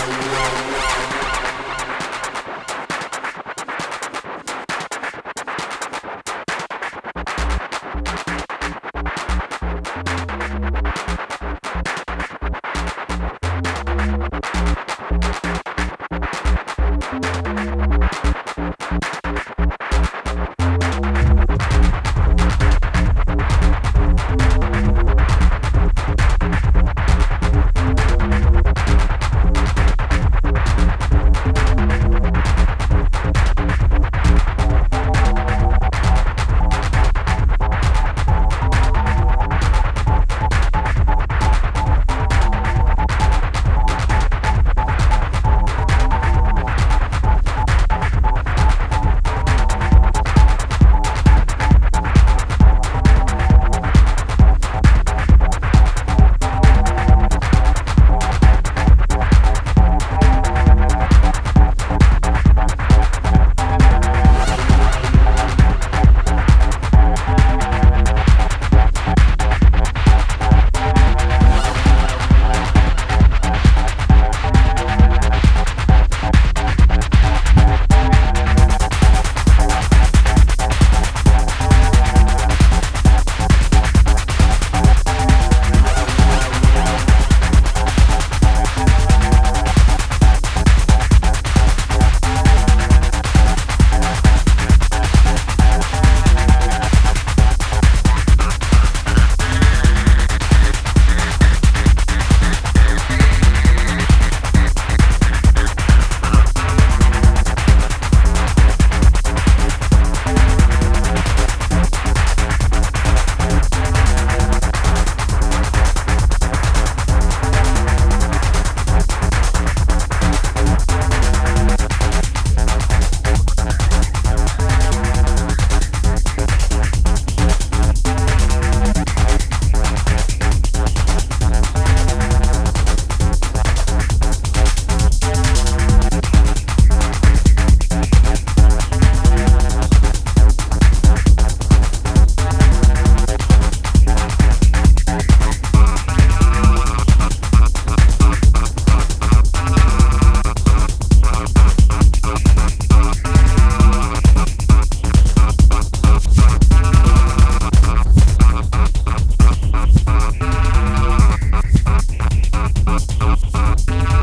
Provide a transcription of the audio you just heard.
Yeah, yeah, yeah. Bye.